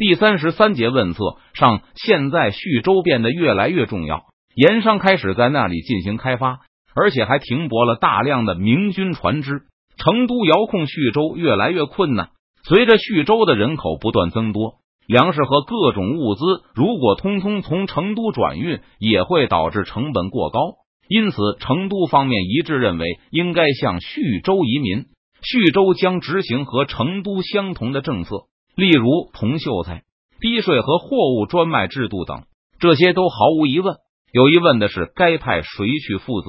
第三十三节问策上，现在徐州变得越来越重要，盐商开始在那里进行开发，而且还停泊了大量的明军船只。成都遥控徐州越来越困难。随着徐州的人口不断增多，粮食和各种物资如果通通从成都转运，也会导致成本过高。因此，成都方面一致认为，应该向徐州移民。徐州将执行和成都相同的政策，例如铜秀才、低税和货物专卖制度等，这些都毫无疑问。有疑问的是，该派谁去负责？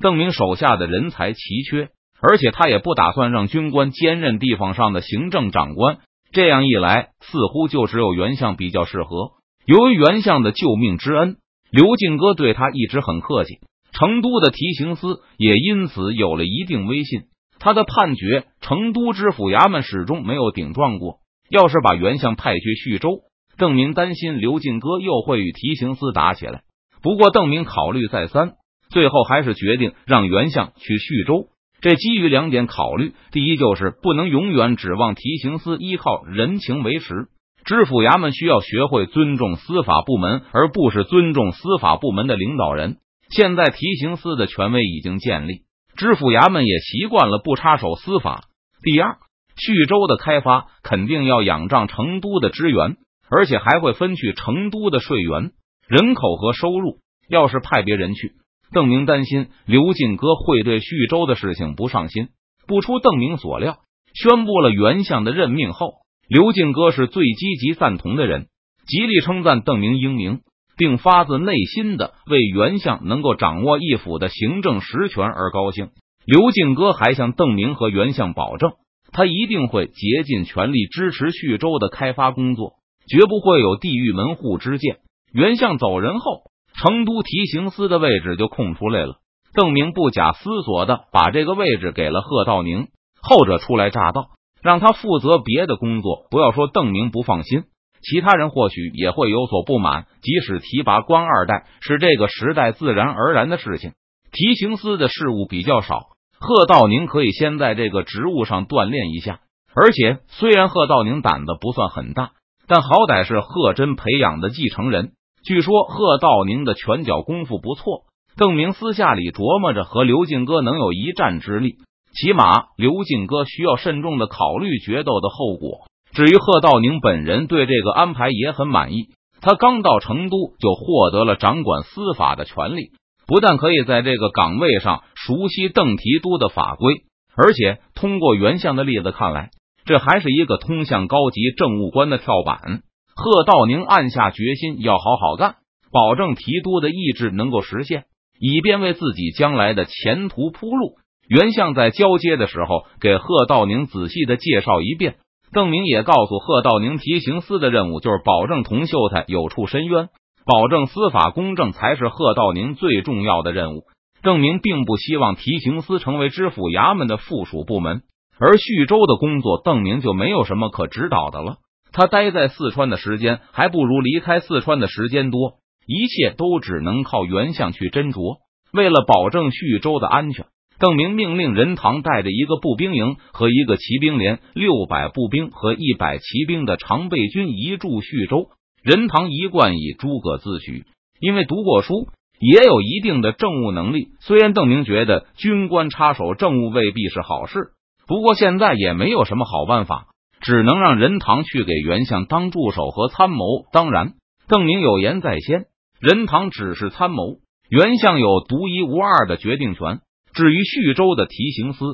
邓明手下的人才奇缺，而且他也不打算让军官兼任地方上的行政长官。这样一来，似乎就只有袁相比较适合。由于袁相的救命之恩，刘进哥对他一直很客气。成都的提刑司也因此有了一定威信。他的判决，成都知府衙门始终没有顶撞过。要是把袁相派去徐州，邓明担心刘进哥又会与提刑司打起来。不过，邓明考虑再三，最后还是决定让袁相去徐州。这基于两点考虑：第一，就是不能永远指望提刑司依靠人情维持，知府衙门需要学会尊重司法部门，而不是尊重司法部门的领导人。现在提刑司的权威已经建立，知府衙门也习惯了不插手司法。第二，徐州的开发肯定要仰仗成都的支援，而且还会分去成都的税源、人口和收入。要是派别人去，邓明担心刘进哥会对徐州的事情不上心。不出邓明所料，宣布了袁相的任命后，刘进哥是最积极赞同的人，极力称赞邓明英明。并发自内心的为袁相能够掌握一府的行政实权而高兴。刘进哥还向邓明和袁相保证，他一定会竭尽全力支持徐州的开发工作，绝不会有地狱门户之见。袁相走人后，成都提刑司的位置就空出来了。邓明不假思索的把这个位置给了贺道宁，后者初来乍到，让他负责别的工作。不要说邓明不放心。其他人或许也会有所不满，即使提拔官二代是这个时代自然而然的事情。提刑司的事务比较少，贺道宁可以先在这个职务上锻炼一下。而且，虽然贺道宁胆子不算很大，但好歹是贺真培养的继承人。据说贺道宁的拳脚功夫不错，邓明私下里琢磨着和刘进哥能有一战之力。起码，刘进哥需要慎重的考虑决斗的后果。至于贺道宁本人，对这个安排也很满意。他刚到成都，就获得了掌管司法的权利，不但可以在这个岗位上熟悉邓提督的法规，而且通过原相的例子看来，这还是一个通向高级政务官的跳板。贺道宁暗下决心，要好好干，保证提督的意志能够实现，以便为自己将来的前途铺路。原相在交接的时候，给贺道宁仔细的介绍一遍。邓明也告诉贺道宁，提刑司的任务就是保证童秀才有处申冤，保证司法公正才是贺道宁最重要的任务。邓明并不希望提刑司成为知府衙门的附属部门，而叙州的工作，邓明就没有什么可指导的了。他待在四川的时间还不如离开四川的时间多，一切都只能靠原相去斟酌。为了保证叙州的安全。邓明命令任堂带着一个步兵营和一个骑兵连、六百步兵和一百骑兵的常备军移驻叙州。任堂一贯以诸葛自诩，因为读过书，也有一定的政务能力。虽然邓明觉得军官插手政务未必是好事，不过现在也没有什么好办法，只能让任堂去给袁相当助手和参谋。当然，邓明有言在先，任堂只是参谋，袁相有独一无二的决定权。至于徐州的提刑司，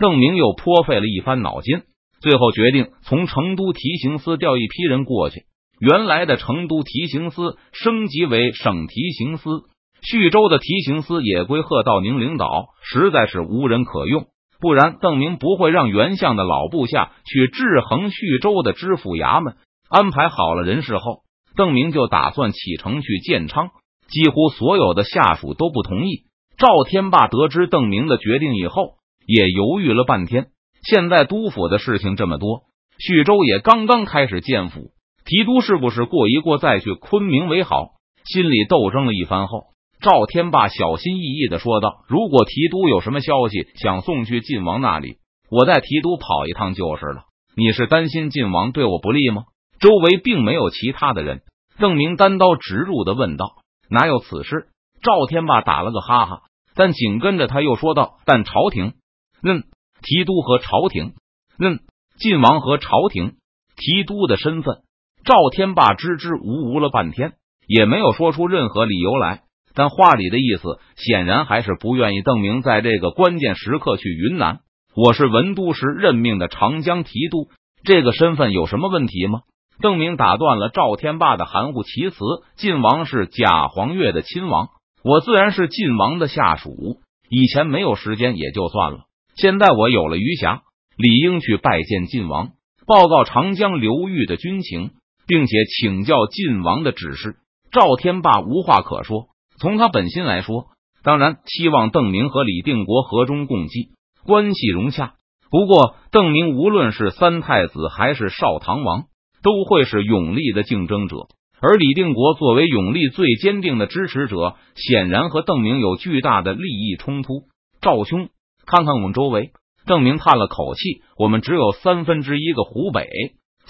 邓明又颇费了一番脑筋，最后决定从成都提刑司调一批人过去。原来的成都提刑司升级为省提刑司，徐州的提刑司也归贺道宁领导，实在是无人可用。不然，邓明不会让袁相的老部下去制衡徐州的知府衙门。安排好了人事后，邓明就打算启程去建昌。几乎所有的下属都不同意。赵天霸得知邓明的决定以后，也犹豫了半天。现在督府的事情这么多，徐州也刚刚开始建府，提督是不是过一过再去昆明为好？心里斗争了一番后，赵天霸小心翼翼的说道：“如果提督有什么消息想送去晋王那里，我带提督跑一趟就是了。你是担心晋王对我不利吗？”周围并没有其他的人。邓明单刀直入的问道：“哪有此事？”赵天霸打了个哈哈，但紧跟着他又说道：“但朝廷，嗯，提督和朝廷，嗯，晋王和朝廷，提督的身份。”赵天霸支支吾吾了半天，也没有说出任何理由来。但话里的意思，显然还是不愿意邓明在这个关键时刻去云南。我是文都时任命的长江提督，这个身份有什么问题吗？邓明打断了赵天霸的含糊其辞。晋王是贾黄月的亲王，我自然是晋王的下属。以前没有时间也就算了，现在我有了余暇，理应去拜见晋王，报告长江流域的军情，并且请教晋王的指示。赵天霸无话可说。从他本心来说，当然希望邓明和李定国和衷共济，关系融洽。不过，邓明无论是三太子还是少唐王，都会是永历的竞争者。而李定国作为永历最坚定的支持者，显然和邓明有巨大的利益冲突。赵兄，看看我们周围。邓明叹了口气：“我们只有三分之一个湖北，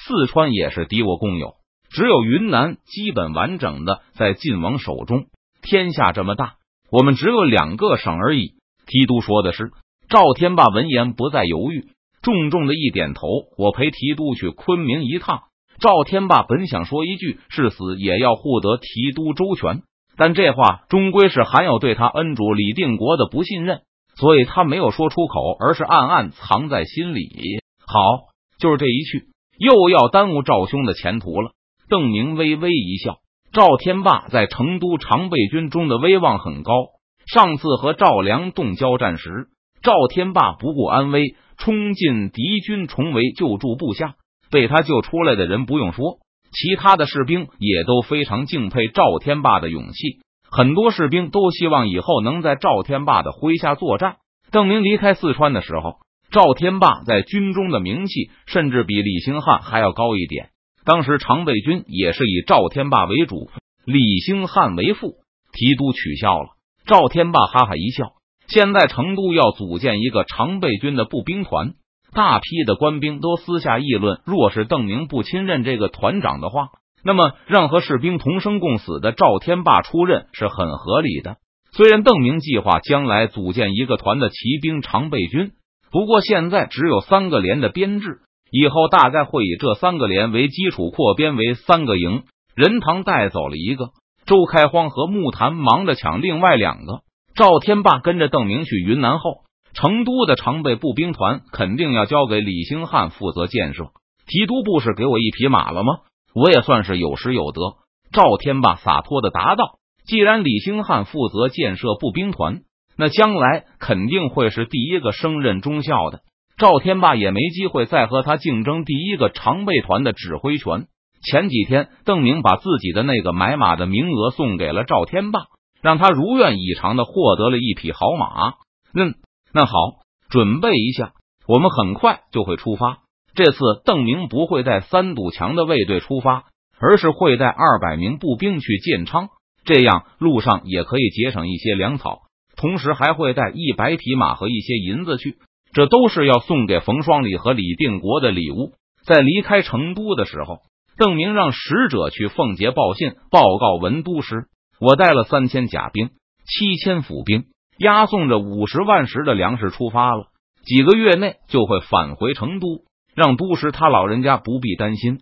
四川也是敌我共有，只有云南基本完整的在晋王手中。”天下这么大，我们只有两个省而已。提督说的是。赵天霸闻言不再犹豫，重重的一点头。我陪提督去昆明一趟。赵天霸本想说一句誓死也要护得提督周全，但这话终归是含有对他恩主李定国的不信任，所以他没有说出口，而是暗暗藏在心里。好，就是这一去，又要耽误赵兄的前途了。邓明微微一笑。赵天霸在成都常备军中的威望很高。上次和赵良栋交战时，赵天霸不顾安危，冲进敌军重围救助部下。被他救出来的人不用说，其他的士兵也都非常敬佩赵天霸的勇气。很多士兵都希望以后能在赵天霸的麾下作战。邓明离开四川的时候，赵天霸在军中的名气甚至比李兴汉还要高一点。当时常备军也是以赵天霸为主，李兴汉为副。提督取笑了赵天霸，哈哈一笑。现在成都要组建一个常备军的步兵团，大批的官兵都私下议论：若是邓明不亲任这个团长的话，那么让和士兵同生共死的赵天霸出任是很合理的。虽然邓明计划将来组建一个团的骑兵常备军，不过现在只有三个连的编制。以后大概会以这三个连为基础扩编为三个营。任堂带走了一个，周开荒和木坛忙着抢另外两个。赵天霸跟着邓明去云南后，成都的常备步兵团肯定要交给李兴汉负责建设。提督不是给我一匹马了吗？我也算是有失有得。赵天霸洒脱的答道：“既然李兴汉负责建设步兵团，那将来肯定会是第一个升任中校的。”赵天霸也没机会再和他竞争第一个常备团的指挥权。前几天，邓明把自己的那个买马的名额送给了赵天霸，让他如愿以偿的获得了一匹好马。嗯，那好，准备一下，我们很快就会出发。这次邓明不会带三堵墙的卫队出发，而是会带二百名步兵去建昌，这样路上也可以节省一些粮草，同时还会带一百匹马和一些银子去。这都是要送给冯双礼和李定国的礼物。在离开成都的时候，邓明让使者去奉节报信，报告文都时：我带了三千甲兵、七千府兵，押送着五十万石的粮食出发了。几个月内就会返回成都，让都师他老人家不必担心。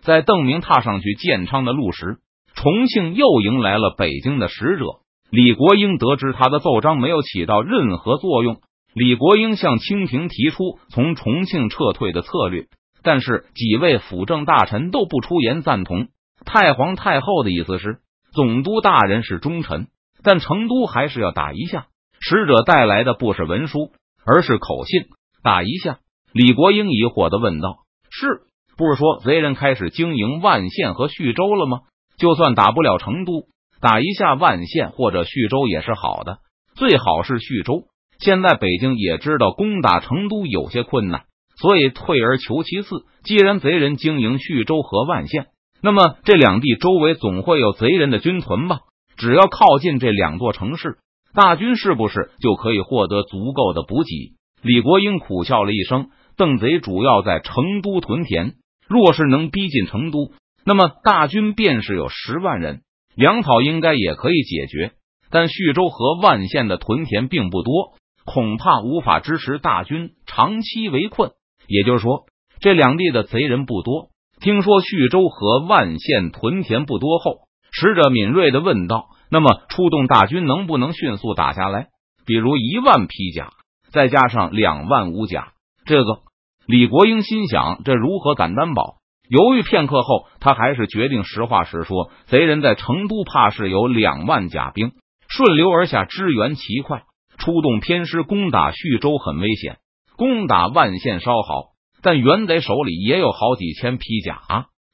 在邓明踏上去建昌的路时，重庆又迎来了北京的使者李国英。得知他的奏章没有起到任何作用。李国英向清廷提出从重庆撤退的策略，但是几位辅政大臣都不出言赞同。太皇太后的意思是，总督大人是忠臣，但成都还是要打一下。使者带来的不是文书，而是口信。打一下？李国英疑惑的问道：“是，不是说贼人开始经营万县和徐州了吗？就算打不了成都，打一下万县或者徐州也是好的，最好是徐州。”现在北京也知道攻打成都有些困难，所以退而求其次。既然贼人经营徐州和万县，那么这两地周围总会有贼人的军屯吧？只要靠近这两座城市，大军是不是就可以获得足够的补给？李国英苦笑了一声：“邓贼主要在成都屯田，若是能逼近成都，那么大军便是有十万人，粮草应该也可以解决。但徐州和万县的屯田并不多，恐怕无法支持大军长期围困。也就是说，这两地的贼人不多。听说徐州和万县屯田不多后，使者敏锐的问道：“那么出动大军能不能迅速打下来？比如一万披甲，再加上两万武甲，这个？”李国英心想：这如何敢担保？犹豫片刻后，他还是决定实话实说：贼人在成都，怕是有两万甲兵。顺流而下，支援奇快，出动偏师攻打徐州很危险。攻打万县稍好，但袁贼手里也有好几千披甲，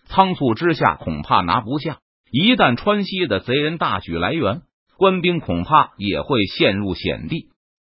仓促之下恐怕拿不下。一旦川西的贼人大举来援，官兵恐怕也会陷入险地。